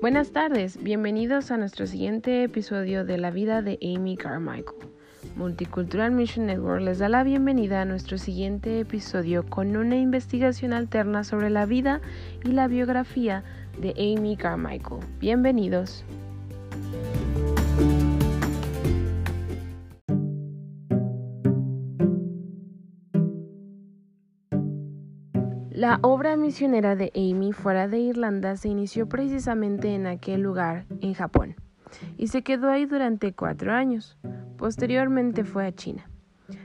Buenas tardes, bienvenidos a nuestro siguiente episodio de la vida de Amy Carmichael. Multicultural Mission Network les da la bienvenida a nuestro siguiente episodio con una investigación alterna sobre la vida y la biografía de Amy Carmichael. Bienvenidos. La obra misionera de Amy fuera de Irlanda se inició precisamente en aquel lugar, en Japón, y se quedó ahí durante cuatro años. Posteriormente fue a China.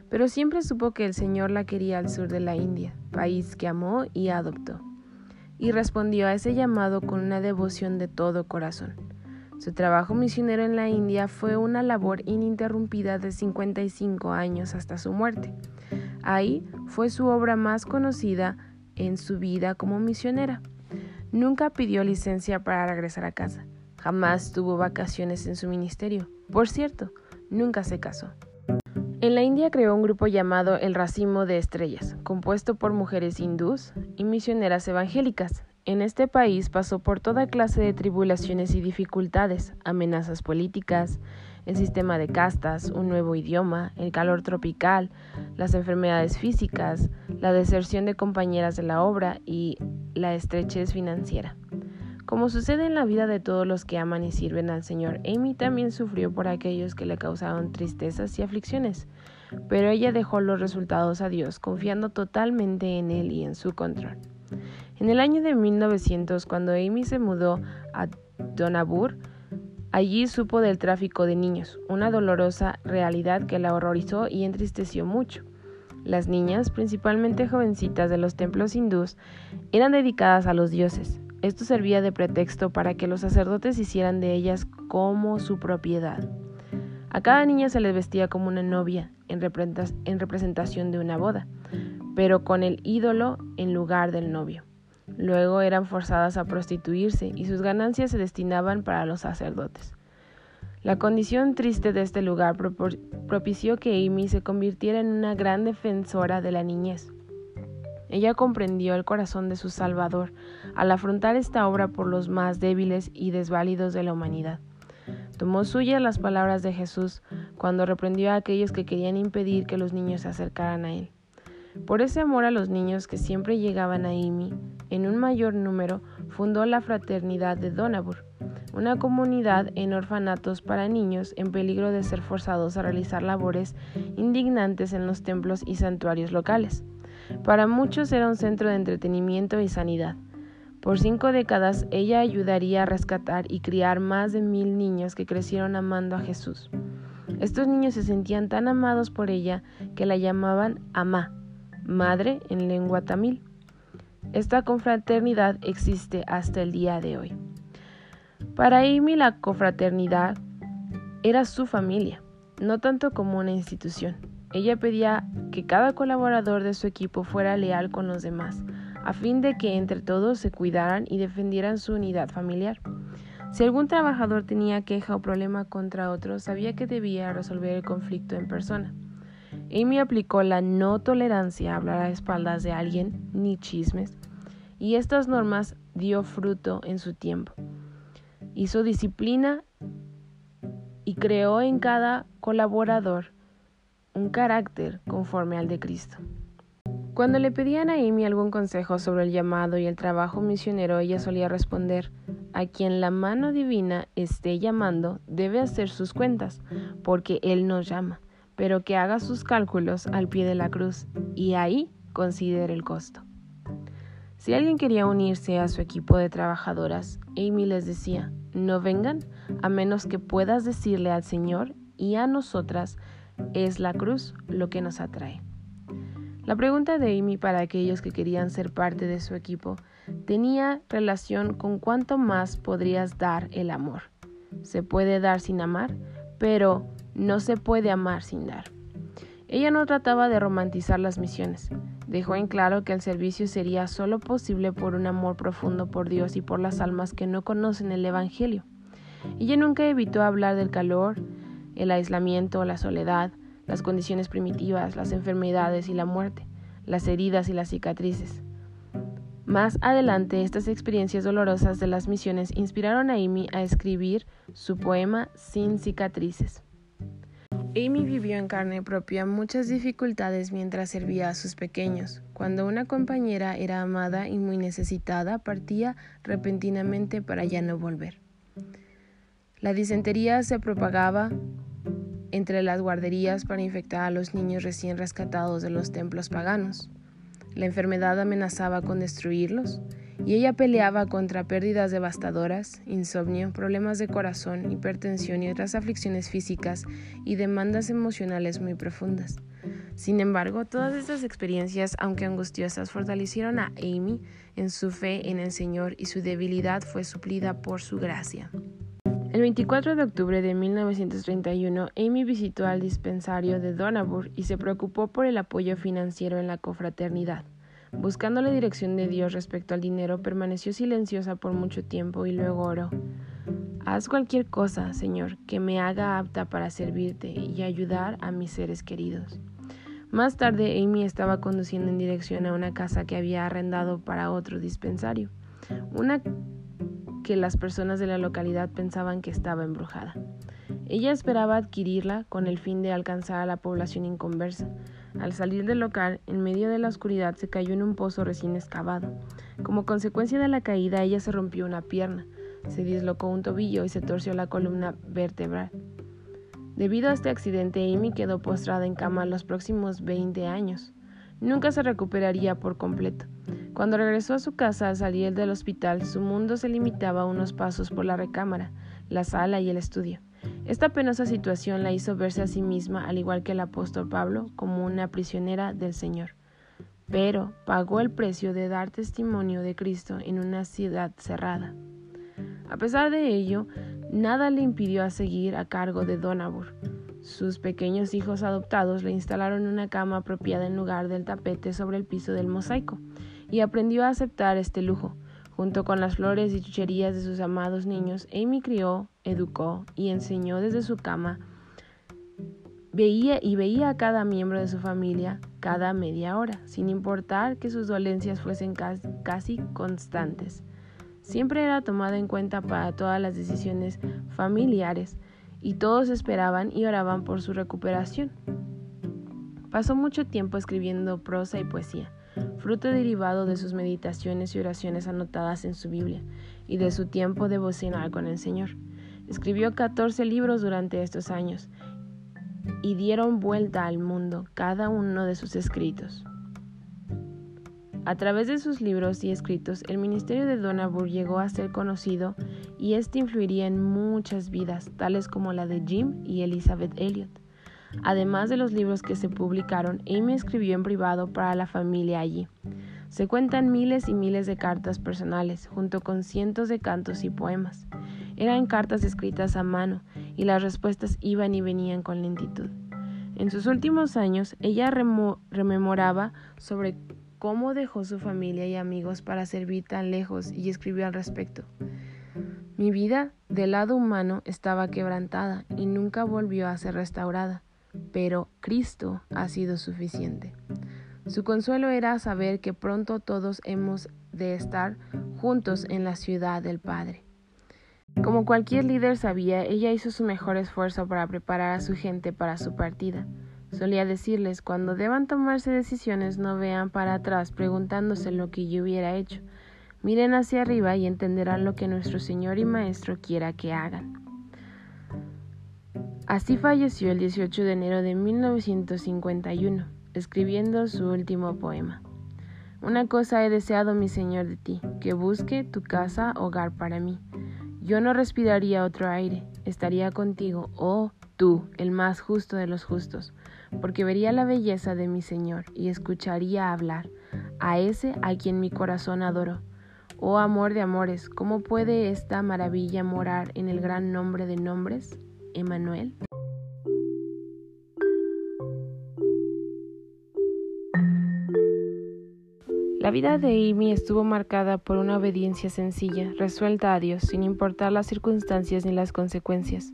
Pero siempre supo que el Señor la quería al sur de la India, país que amó y adoptó. Y respondió a ese llamado con una devoción de todo corazón. Su trabajo misionero en la India fue una labor ininterrumpida de 55 años hasta su muerte. Ahí fue su obra más conocida, en su vida como misionera. Nunca pidió licencia para regresar a casa. Jamás tuvo vacaciones en su ministerio. Por cierto, nunca se casó. En la India creó un grupo llamado El Racimo de Estrellas, compuesto por mujeres hindús y misioneras evangélicas. En este país pasó por toda clase de tribulaciones y dificultades, amenazas políticas, el sistema de castas, un nuevo idioma, el calor tropical, las enfermedades físicas, la deserción de compañeras de la obra y la estrechez financiera. Como sucede en la vida de todos los que aman y sirven al Señor, Amy también sufrió por aquellos que le causaron tristezas y aflicciones, pero ella dejó los resultados a Dios, confiando totalmente en Él y en su control. En el año de 1900, cuando Amy se mudó a Donabur, Allí supo del tráfico de niños, una dolorosa realidad que la horrorizó y entristeció mucho. Las niñas, principalmente jovencitas de los templos hindús, eran dedicadas a los dioses. Esto servía de pretexto para que los sacerdotes hicieran de ellas como su propiedad. A cada niña se les vestía como una novia en, representación de una boda, pero con el ídolo en lugar del novio. Luego eran forzadas a prostituirse y sus ganancias se destinaban para los sacerdotes. La condición triste de este lugar propició que Amy se convirtiera en una gran defensora de la niñez. Ella comprendió el corazón de su Salvador al afrontar esta obra por los más débiles y desválidos de la humanidad. Tomó suyas las palabras de Jesús cuando reprendió a aquellos que querían impedir que los niños se acercaran a él. Por ese amor a los niños que siempre llegaban a Amy, en un mayor número, fundó la Fraternidad de Donabur, una comunidad en orfanatos para niños en peligro de ser forzados a realizar labores indignantes en los templos y santuarios locales. Para muchos era un centro de entretenimiento y sanidad. Por cinco décadas ella ayudaría a rescatar y criar más de mil niños que crecieron amando a Jesús. Estos niños se sentían tan amados por ella que la llamaban Amá, madre en lengua tamil. Esta confraternidad existe hasta el día de hoy. Para Amy la confraternidad era su familia, no tanto como una institución. Ella pedía que cada colaborador de su equipo fuera leal con los demás, a fin de que entre todos se cuidaran y defendieran su unidad familiar. Si algún trabajador tenía queja o problema contra otro, sabía que debía resolver el conflicto en persona. Amy aplicó la no tolerancia a hablar a espaldas de alguien ni chismes, y estas normas dio fruto en su tiempo. Hizo disciplina y creó en cada colaborador un carácter conforme al de Cristo. Cuando le pedían a Amy algún consejo sobre el llamado y el trabajo misionero, ella solía responder, a quien la mano divina esté llamando debe hacer sus cuentas, porque Él nos llama pero que haga sus cálculos al pie de la cruz y ahí considere el costo. Si alguien quería unirse a su equipo de trabajadoras, Amy les decía, no vengan a menos que puedas decirle al Señor y a nosotras es la cruz lo que nos atrae. La pregunta de Amy para aquellos que querían ser parte de su equipo tenía relación con cuánto más podrías dar el amor. Se puede dar sin amar, pero no se puede amar sin dar. Ella no trataba de romantizar las misiones. Dejó en claro que el servicio sería solo posible por un amor profundo por Dios y por las almas que no conocen el Evangelio. Ella nunca evitó hablar del calor, el aislamiento, la soledad, las condiciones primitivas, las enfermedades y la muerte, las heridas y las cicatrices. Más adelante, estas experiencias dolorosas de las misiones inspiraron a Amy a escribir su poema Sin cicatrices. Amy vivió en carne propia muchas dificultades mientras servía a sus pequeños. Cuando una compañera era amada y muy necesitada, partía repentinamente para ya no volver. La disentería se propagaba entre las guarderías para infectar a los niños recién rescatados de los templos paganos. La enfermedad amenazaba con destruirlos y ella peleaba contra pérdidas devastadoras, insomnio, problemas de corazón, hipertensión y otras aflicciones físicas y demandas emocionales muy profundas. Sin embargo, todas estas experiencias, aunque angustiosas, fortalecieron a Amy en su fe en el Señor y su debilidad fue suplida por su gracia. El 24 de octubre de 1931, Amy visitó al dispensario de Donaburg y se preocupó por el apoyo financiero en la confraternidad. Buscando la dirección de Dios respecto al dinero, permaneció silenciosa por mucho tiempo y luego oró. Haz cualquier cosa, Señor, que me haga apta para servirte y ayudar a mis seres queridos. Más tarde, Amy estaba conduciendo en dirección a una casa que había arrendado para otro dispensario, una que las personas de la localidad pensaban que estaba embrujada. Ella esperaba adquirirla con el fin de alcanzar a la población inconversa, al salir del local, en medio de la oscuridad se cayó en un pozo recién excavado. Como consecuencia de la caída, ella se rompió una pierna, se dislocó un tobillo y se torció la columna vertebral. Debido a este accidente, Amy quedó postrada en cama los próximos 20 años. Nunca se recuperaría por completo. Cuando regresó a su casa al salir del hospital, su mundo se limitaba a unos pasos por la recámara, la sala y el estudio. Esta penosa situación la hizo verse a sí misma, al igual que el apóstol Pablo, como una prisionera del Señor. Pero pagó el precio de dar testimonio de Cristo en una ciudad cerrada. A pesar de ello, nada le impidió a seguir a cargo de Donabur. Sus pequeños hijos adoptados le instalaron una cama apropiada en lugar del tapete sobre el piso del mosaico, y aprendió a aceptar este lujo, Junto con las flores y chucherías de sus amados niños, Amy crió, educó y enseñó desde su cama. Veía y veía a cada miembro de su familia cada media hora, sin importar que sus dolencias fuesen casi constantes. Siempre era tomada en cuenta para todas las decisiones familiares y todos esperaban y oraban por su recuperación. Pasó mucho tiempo escribiendo prosa y poesía fruto derivado de sus meditaciones y oraciones anotadas en su Biblia y de su tiempo devocional con el Señor. Escribió 14 libros durante estos años y dieron vuelta al mundo cada uno de sus escritos. A través de sus libros y escritos, el ministerio de Donabur llegó a ser conocido y este influiría en muchas vidas, tales como la de Jim y Elizabeth Elliot. Además de los libros que se publicaron, Amy escribió en privado para la familia allí. Se cuentan miles y miles de cartas personales, junto con cientos de cantos y poemas. Eran cartas escritas a mano, y las respuestas iban y venían con lentitud. En sus últimos años, ella rememoraba sobre cómo dejó su familia y amigos para servir tan lejos y escribió al respecto. Mi vida del lado humano estaba quebrantada y nunca volvió a ser restaurada pero Cristo ha sido suficiente. Su consuelo era saber que pronto todos hemos de estar juntos en la ciudad del Padre. Como cualquier líder sabía, ella hizo su mejor esfuerzo para preparar a su gente para su partida. Solía decirles, cuando deban tomarse decisiones no vean para atrás preguntándose lo que yo hubiera hecho. Miren hacia arriba y entenderán lo que nuestro Señor y Maestro quiera que hagan. Así falleció el 18 de enero de 1951, escribiendo su último poema. Una cosa he deseado, mi Señor, de ti, que busque tu casa hogar para mí. Yo no respiraría otro aire, estaría contigo, oh tú, el más justo de los justos, porque vería la belleza de mi Señor y escucharía hablar a ese a quien mi corazón adoró. Oh amor de amores, ¿cómo puede esta maravilla morar en el gran nombre de nombres? Emanuel. La vida de Amy estuvo marcada por una obediencia sencilla, resuelta a Dios, sin importar las circunstancias ni las consecuencias.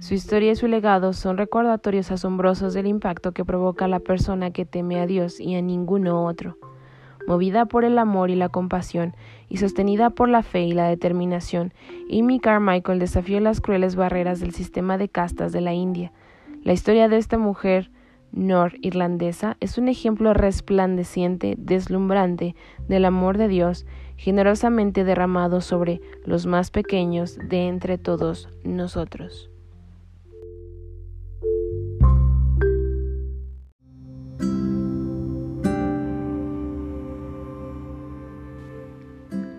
Su historia y su legado son recordatorios asombrosos del impacto que provoca la persona que teme a Dios y a ninguno otro. Movida por el amor y la compasión, y sostenida por la fe y la determinación, Amy Carmichael desafió las crueles barreras del sistema de castas de la India. La historia de esta mujer norirlandesa es un ejemplo resplandeciente, deslumbrante del amor de Dios, generosamente derramado sobre los más pequeños de entre todos nosotros.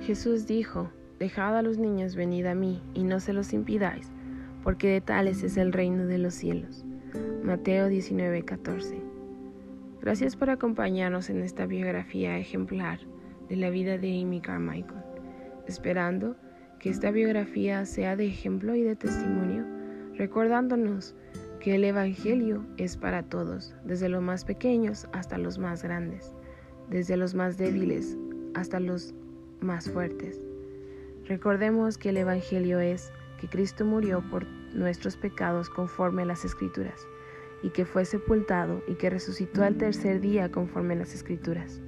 Jesús dijo, Dejad a los niños venid a mí, y no se los impidáis, porque de tales es el reino de los cielos. Mateo 19:14. Gracias por acompañarnos en esta biografía ejemplar de la vida de Amy Carmichael, esperando que esta biografía sea de ejemplo y de testimonio, recordándonos que el Evangelio es para todos, desde los más pequeños hasta los más grandes, desde los más débiles hasta los más fuertes. Recordemos que el Evangelio es que Cristo murió por nuestros pecados conforme a las Escrituras y que fue sepultado y que resucitó al tercer día conforme a las Escrituras.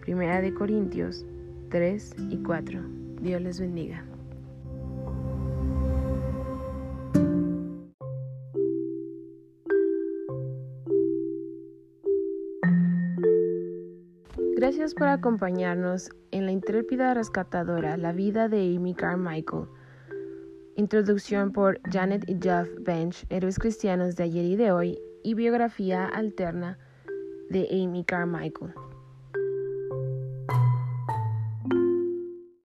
Primera de Corintios 3 y 4. Dios les bendiga. Gracias por acompañarnos en la intrépida rescatadora, la vida de Amy Carmichael Introducción por Janet y Jeff Bench, Héroes Cristianos de ayer y de hoy, y biografía alterna de Amy Carmichael.